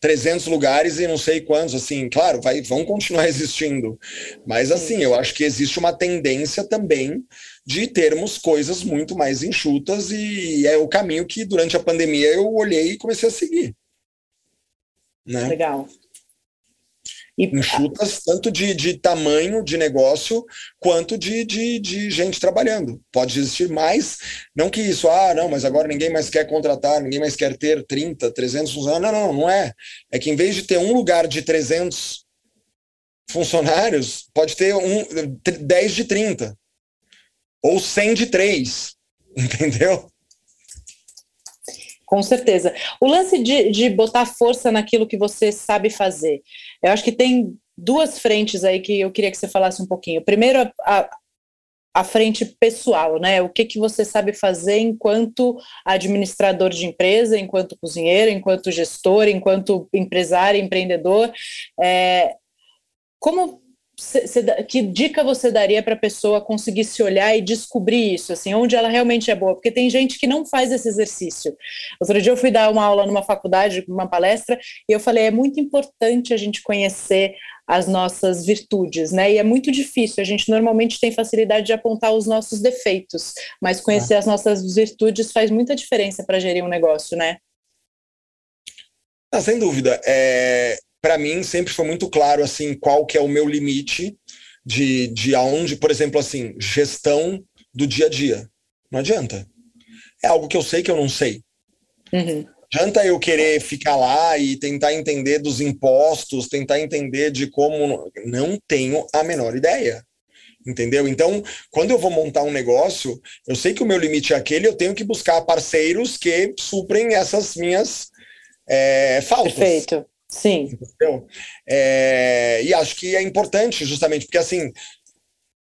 300 lugares e não sei quantos, assim, claro, vai, vão continuar existindo. Mas assim, eu acho que existe uma tendência também de termos coisas muito mais enxutas e é o caminho que durante a pandemia eu olhei e comecei a seguir. Né? Legal e enxutas, tanto de, de tamanho de negócio quanto de, de, de gente trabalhando. Pode existir mais, não que isso, ah, não, mas agora ninguém mais quer contratar, ninguém mais quer ter 30, 300 funcionários. Não, não, não é. É que em vez de ter um lugar de 300 funcionários, pode ter um 10 de 30 ou 100 de 3, entendeu? Com certeza. O lance de, de botar força naquilo que você sabe fazer. Eu acho que tem duas frentes aí que eu queria que você falasse um pouquinho. Primeiro, a, a frente pessoal, né? O que, que você sabe fazer enquanto administrador de empresa, enquanto cozinheiro, enquanto gestor, enquanto empresário, empreendedor. É, como que dica você daria para a pessoa conseguir se olhar e descobrir isso, assim, onde ela realmente é boa? Porque tem gente que não faz esse exercício. Outro dia eu fui dar uma aula numa faculdade, uma palestra, e eu falei, é muito importante a gente conhecer as nossas virtudes, né? E é muito difícil, a gente normalmente tem facilidade de apontar os nossos defeitos, mas conhecer as nossas virtudes faz muita diferença para gerir um negócio, né? sem dúvida. É, para mim sempre foi muito claro assim qual que é o meu limite de, de aonde, por exemplo, assim, gestão do dia a dia. Não adianta. É algo que eu sei que eu não sei. Uhum. Adianta eu querer ficar lá e tentar entender dos impostos, tentar entender de como. Não tenho a menor ideia. Entendeu? Então, quando eu vou montar um negócio, eu sei que o meu limite é aquele, eu tenho que buscar parceiros que suprem essas minhas é, faltas. Perfeito. Sim. Entendeu? É, e acho que é importante, justamente, porque assim,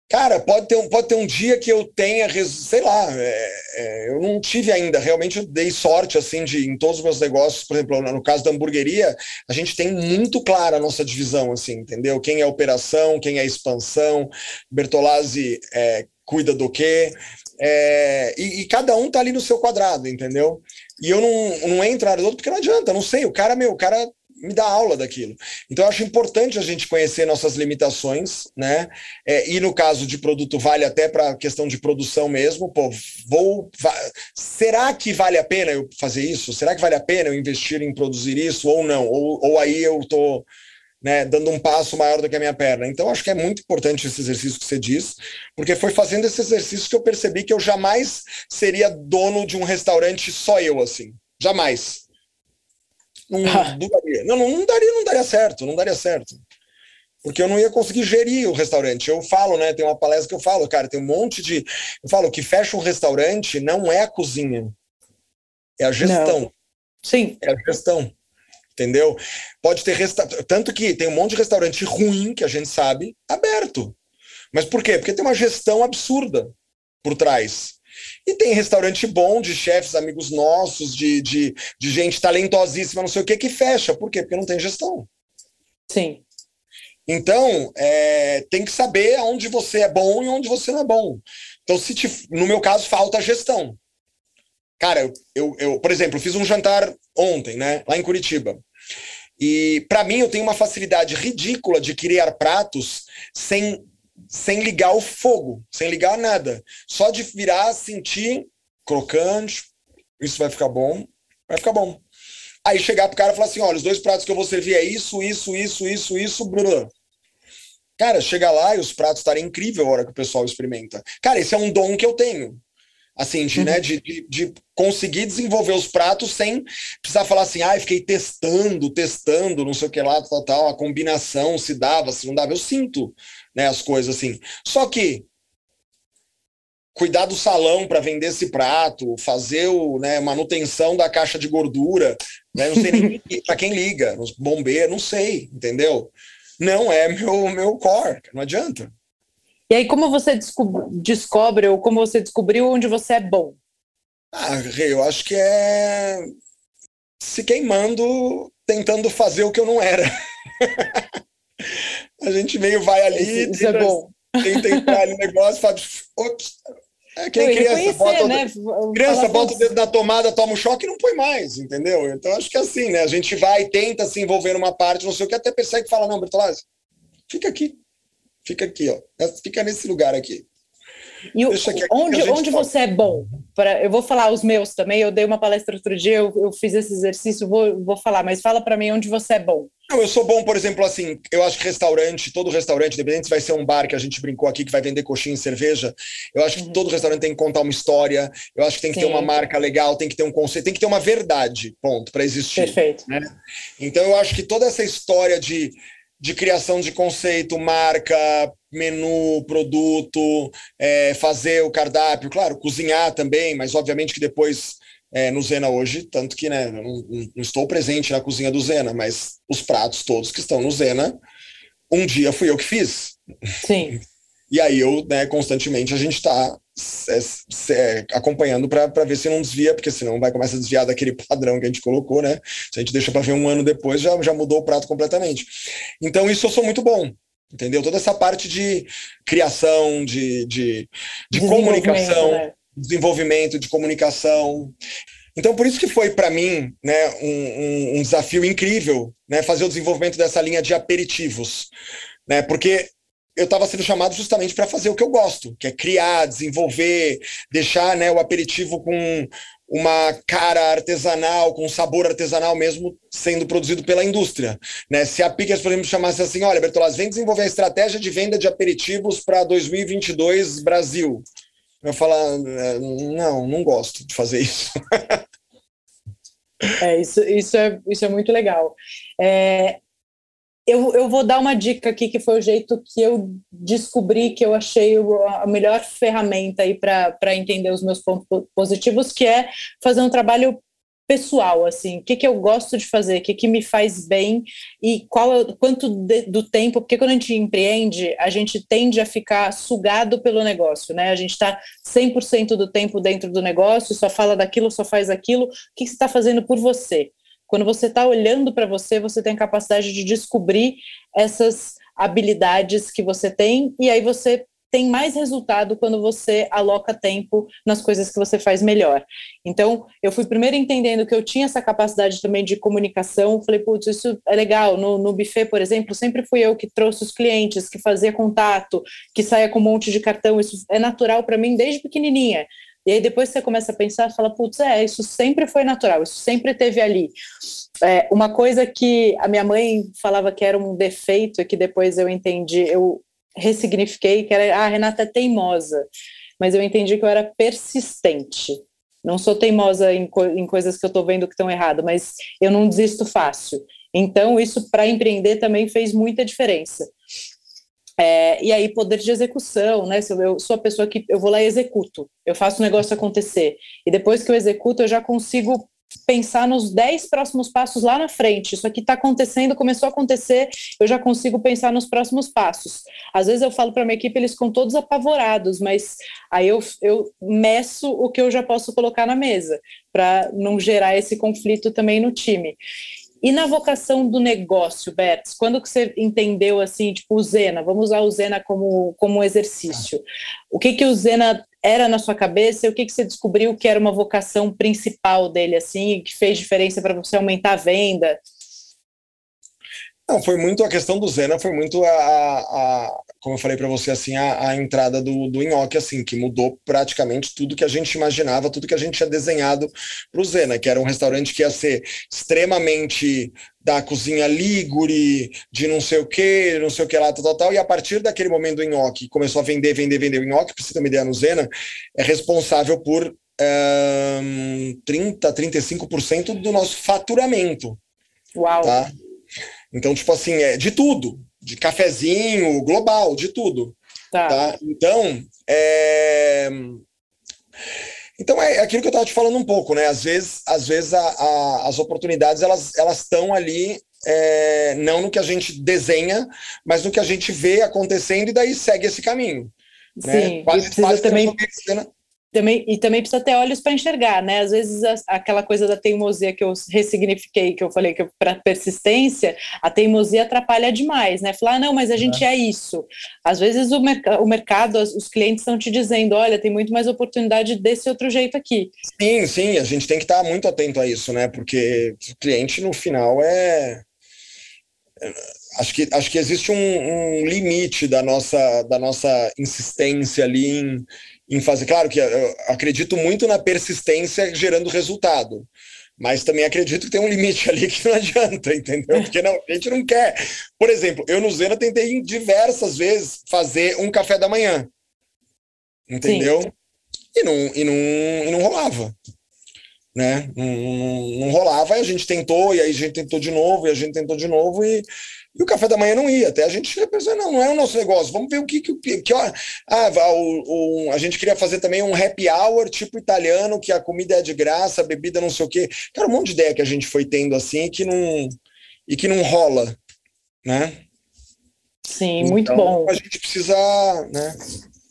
cara, pode ter um, pode ter um dia que eu tenha, sei lá, é, é, eu não tive ainda, realmente eu dei sorte, assim, de em todos os meus negócios, por exemplo, no caso da hamburgueria, a gente tem muito clara a nossa divisão, assim, entendeu? Quem é operação, quem é expansão, Bertolazzi é, cuida do quê, é, e, e, cada um tá ali no seu quadrado, entendeu? E eu não, não entro na área do outro porque não adianta, não sei, o cara, meu, o cara me dá aula daquilo. Então, eu acho importante a gente conhecer nossas limitações, né? É, e no caso de produto, vale até para a questão de produção mesmo. Pô, vou. Va será que vale a pena eu fazer isso? Será que vale a pena eu investir em produzir isso ou não? Ou, ou aí eu estou. Né, dando um passo maior do que a minha perna. Então, acho que é muito importante esse exercício que você diz, porque foi fazendo esse exercício que eu percebi que eu jamais seria dono de um restaurante só eu, assim. Jamais. Não, não, daria. Não, não, daria, não daria certo, não daria certo. Porque eu não ia conseguir gerir o restaurante. Eu falo, né? Tem uma palestra que eu falo, cara, tem um monte de. Eu falo que fecha um restaurante não é a cozinha, é a gestão. Não. Sim. É a gestão. Entendeu? Pode ter resta... tanto que tem um monte de restaurante ruim que a gente sabe aberto. Mas por quê? Porque tem uma gestão absurda por trás. E tem restaurante bom de chefes, amigos nossos, de, de, de gente talentosíssima, não sei o que, que fecha. Por quê? Porque não tem gestão. Sim. Então, é, tem que saber onde você é bom e onde você não é bom. Então, se te, no meu caso, falta gestão. Cara, eu, eu, eu, por exemplo, fiz um jantar ontem, né, lá em Curitiba. E para mim eu tenho uma facilidade ridícula de criar pratos sem sem ligar o fogo, sem ligar nada. Só de virar, sentir crocante, isso vai ficar bom, vai ficar bom. Aí chegar pro cara e falar assim: olha, os dois pratos que eu vou servir é isso, isso, isso, isso, isso, blá. Cara, chega lá e os pratos estarem incríveis a hora que o pessoal experimenta. Cara, esse é um dom que eu tenho. Assim, de, uhum. né, de, de, de, conseguir desenvolver os pratos sem precisar falar assim, ah, fiquei testando, testando, não sei o que lá, tal, tal, a combinação, se dava, se não dava. Eu sinto né, as coisas assim. Só que cuidar do salão para vender esse prato, fazer o, né, manutenção da caixa de gordura, né, não sei nem para quem liga, os bombeiros, não sei, entendeu? Não é meu, meu core, não adianta. E aí, como você descobre, ou como você descobriu onde você é bom? Ah, eu acho que é se queimando, tentando fazer o que eu não era. a gente meio vai ali, isso, tenta, é bom. tenta entrar ali no negócio, faz, ops, é quem criança, bota, né? criança bota o dedo na tomada, toma um choque e não põe mais, entendeu? Então acho que é assim, né? A gente vai, tenta se envolver numa parte, não sei o que, até percebe e fala, não, Bertolazzi, fica aqui. Fica aqui, ó. Fica nesse lugar aqui. E o, onde, onde você é bom? Pra, eu vou falar os meus também. Eu dei uma palestra outro dia, eu, eu fiz esse exercício, vou, vou falar, mas fala para mim onde você é bom. Eu sou bom, por exemplo, assim, eu acho que restaurante, todo restaurante, independente se vai ser um bar que a gente brincou aqui, que vai vender coxinha e cerveja, eu acho que uhum. todo restaurante tem que contar uma história, eu acho que tem que Sim. ter uma marca legal, tem que ter um conceito, tem que ter uma verdade, ponto, para existir. Perfeito. Né? Então eu acho que toda essa história de de criação de conceito, marca, menu, produto, é, fazer o cardápio, claro, cozinhar também, mas obviamente que depois é, no Zena hoje, tanto que né, não, não, estou presente na cozinha do Zena, mas os pratos todos que estão no Zena, um dia fui eu que fiz. Sim. E aí eu, né, constantemente a gente está é, é, acompanhando para ver se não desvia, porque senão vai começar a desviar daquele padrão que a gente colocou, né? Se a gente deixa para ver um ano depois, já, já mudou o prato completamente. Então, isso eu sou muito bom. Entendeu? Toda essa parte de criação, de, de, de comunicação, né? Desenvolvimento de comunicação. Então, por isso que foi para mim né, um, um, um, desafio incrível né, fazer o desenvolvimento dessa linha de aperitivos. Né, porque eu estava sendo chamado justamente para fazer o que eu gosto, que é criar, desenvolver, deixar né, o aperitivo com uma cara artesanal, com sabor artesanal mesmo sendo produzido pela indústria. Né? Se a Pickers, por exemplo, chamasse assim, olha, Bertolazzi, vem desenvolver a estratégia de venda de aperitivos para 2022 Brasil. Eu falar, é, não, não gosto de fazer isso. é, isso, isso, é, isso é muito legal. É, eu, eu vou dar uma dica aqui, que foi o jeito que eu descobri que eu achei a melhor ferramenta aí para entender os meus pontos positivos, que é fazer um trabalho pessoal, assim, o que, que eu gosto de fazer, o que, que me faz bem e qual é, quanto de, do tempo, porque quando a gente empreende, a gente tende a ficar sugado pelo negócio, né? A gente está 100% do tempo dentro do negócio, só fala daquilo, só faz aquilo. O que, que você está fazendo por você? Quando você está olhando para você, você tem a capacidade de descobrir essas habilidades que você tem, e aí você tem mais resultado quando você aloca tempo nas coisas que você faz melhor. Então, eu fui primeiro entendendo que eu tinha essa capacidade também de comunicação, falei, putz, isso é legal. No, no buffet, por exemplo, sempre fui eu que trouxe os clientes, que fazia contato, que saia com um monte de cartão, isso é natural para mim desde pequenininha. E aí depois você começa a pensar, fala, putz, é, isso sempre foi natural, isso sempre teve ali. É, uma coisa que a minha mãe falava que era um defeito e que depois eu entendi, eu ressignifiquei, que era, ah, a Renata é teimosa, mas eu entendi que eu era persistente. Não sou teimosa em, co em coisas que eu estou vendo que estão erradas, mas eu não desisto fácil. Então, isso para empreender também fez muita diferença. É, e aí, poder de execução, né? Eu sou a pessoa que eu vou lá e executo, eu faço o negócio acontecer. E depois que eu executo, eu já consigo pensar nos 10 próximos passos lá na frente. Isso aqui está acontecendo, começou a acontecer, eu já consigo pensar nos próximos passos. Às vezes eu falo para minha equipe, eles ficam todos apavorados, mas aí eu, eu meço o que eu já posso colocar na mesa, para não gerar esse conflito também no time. E na vocação do negócio, Bertz, quando que você entendeu assim, tipo, o Zena, vamos usar o Zena como, como exercício. O que que o Zena era na sua cabeça e o que que você descobriu que era uma vocação principal dele, assim, que fez diferença para você aumentar a venda? Não, foi muito a questão do Zena, foi muito a, a como eu falei para você, assim, a, a entrada do, do nhoque, assim, que mudou praticamente tudo que a gente imaginava, tudo que a gente tinha desenhado para o Zena, que era um restaurante que ia ser extremamente da cozinha ligure, de não sei o que, não sei o que lá, tal, tal, e a partir daquele momento do nhoque começou a vender, vender, vender o nhoque, para você ter uma ideia, no Zena, é responsável por um, 30, 35% do nosso faturamento. Uau! Tá? Então, tipo assim, é de tudo, de cafezinho, global, de tudo. Tá. tá? Então, é... Então é aquilo que eu estava te falando um pouco, né? Às vezes, às vezes a, a, as oportunidades elas elas estão ali é, não no que a gente desenha, mas no que a gente vê acontecendo e daí segue esse caminho. Né? Sim, né? quase, quase também também, e também precisa ter olhos para enxergar, né? Às vezes a, aquela coisa da teimosia que eu ressignifiquei, que eu falei que para persistência, a teimosia atrapalha demais, né? Falar, ah, não, mas a gente é, é isso. Às vezes o, merc o mercado, os clientes estão te dizendo, olha, tem muito mais oportunidade desse outro jeito aqui. Sim, sim, a gente tem que estar muito atento a isso, né? Porque o cliente no final é acho que, acho que existe um, um, limite da nossa, da nossa insistência ali em, em fazer. Claro que eu acredito muito na persistência gerando resultado, mas também acredito que tem um limite ali que não adianta, entendeu? Porque não, a gente não quer. Por exemplo, eu no Zena tentei diversas vezes fazer um café da manhã, entendeu? E não, e, não, e não rolava. Né? Não, não, não rolava, aí a gente tentou, e aí a gente tentou de novo, e a gente tentou de novo, e, e o café da manhã não ia. Até a gente pensou, não, não é o nosso negócio. Vamos ver o que. que, que ah, o, o, a gente queria fazer também um happy hour tipo italiano, que a comida é de graça, a bebida não sei o quê. Cara, um monte de ideia que a gente foi tendo assim e que não, e que não rola, né? Sim, então, muito bom. A gente precisa né,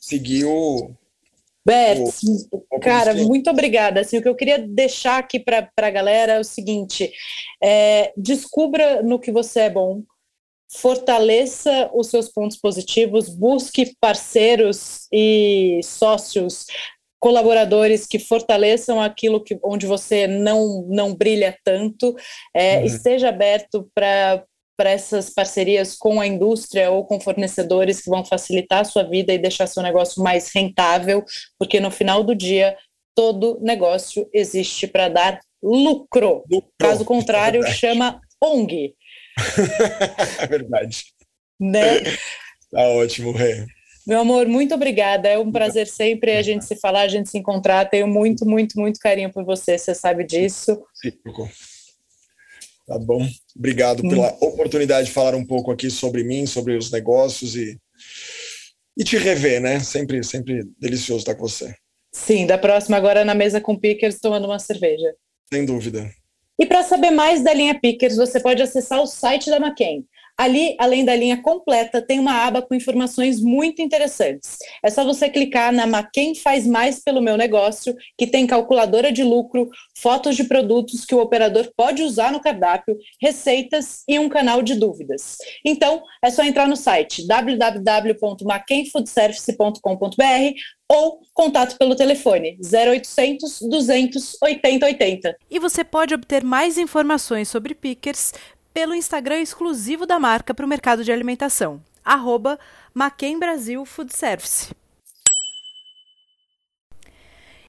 seguir o. Bert, cara, muito obrigada. Assim, o que eu queria deixar aqui para a galera é o seguinte: é, descubra no que você é bom, fortaleça os seus pontos positivos, busque parceiros e sócios, colaboradores que fortaleçam aquilo que, onde você não, não brilha tanto, é, uhum. esteja aberto para para essas parcerias com a indústria ou com fornecedores que vão facilitar a sua vida e deixar seu negócio mais rentável, porque no final do dia todo negócio existe para dar lucro. lucro. Caso contrário, é chama ONG. é verdade. Né? Tá ótimo, Rê. Meu amor, muito obrigada. É um prazer sempre a gente se falar, a gente se encontrar. Tenho muito, muito, muito carinho por você, você sabe disso. Tá bom. Obrigado hum. pela oportunidade de falar um pouco aqui sobre mim, sobre os negócios e, e te rever, né? Sempre, sempre delicioso estar com você. Sim, da próxima agora na mesa com Pickers tomando uma cerveja. Sem dúvida. E para saber mais da linha Pickers, você pode acessar o site da McCain. Ali, além da linha completa, tem uma aba com informações muito interessantes. É só você clicar na McCain Faz Mais pelo Meu Negócio, que tem calculadora de lucro, fotos de produtos que o operador pode usar no cardápio, receitas e um canal de dúvidas. Então, é só entrar no site www.mccainfoodservice.com.br ou contato pelo telefone 0800 200 80 80. E você pode obter mais informações sobre Pickers pelo Instagram exclusivo da marca para o mercado de alimentação, arroba Food Service.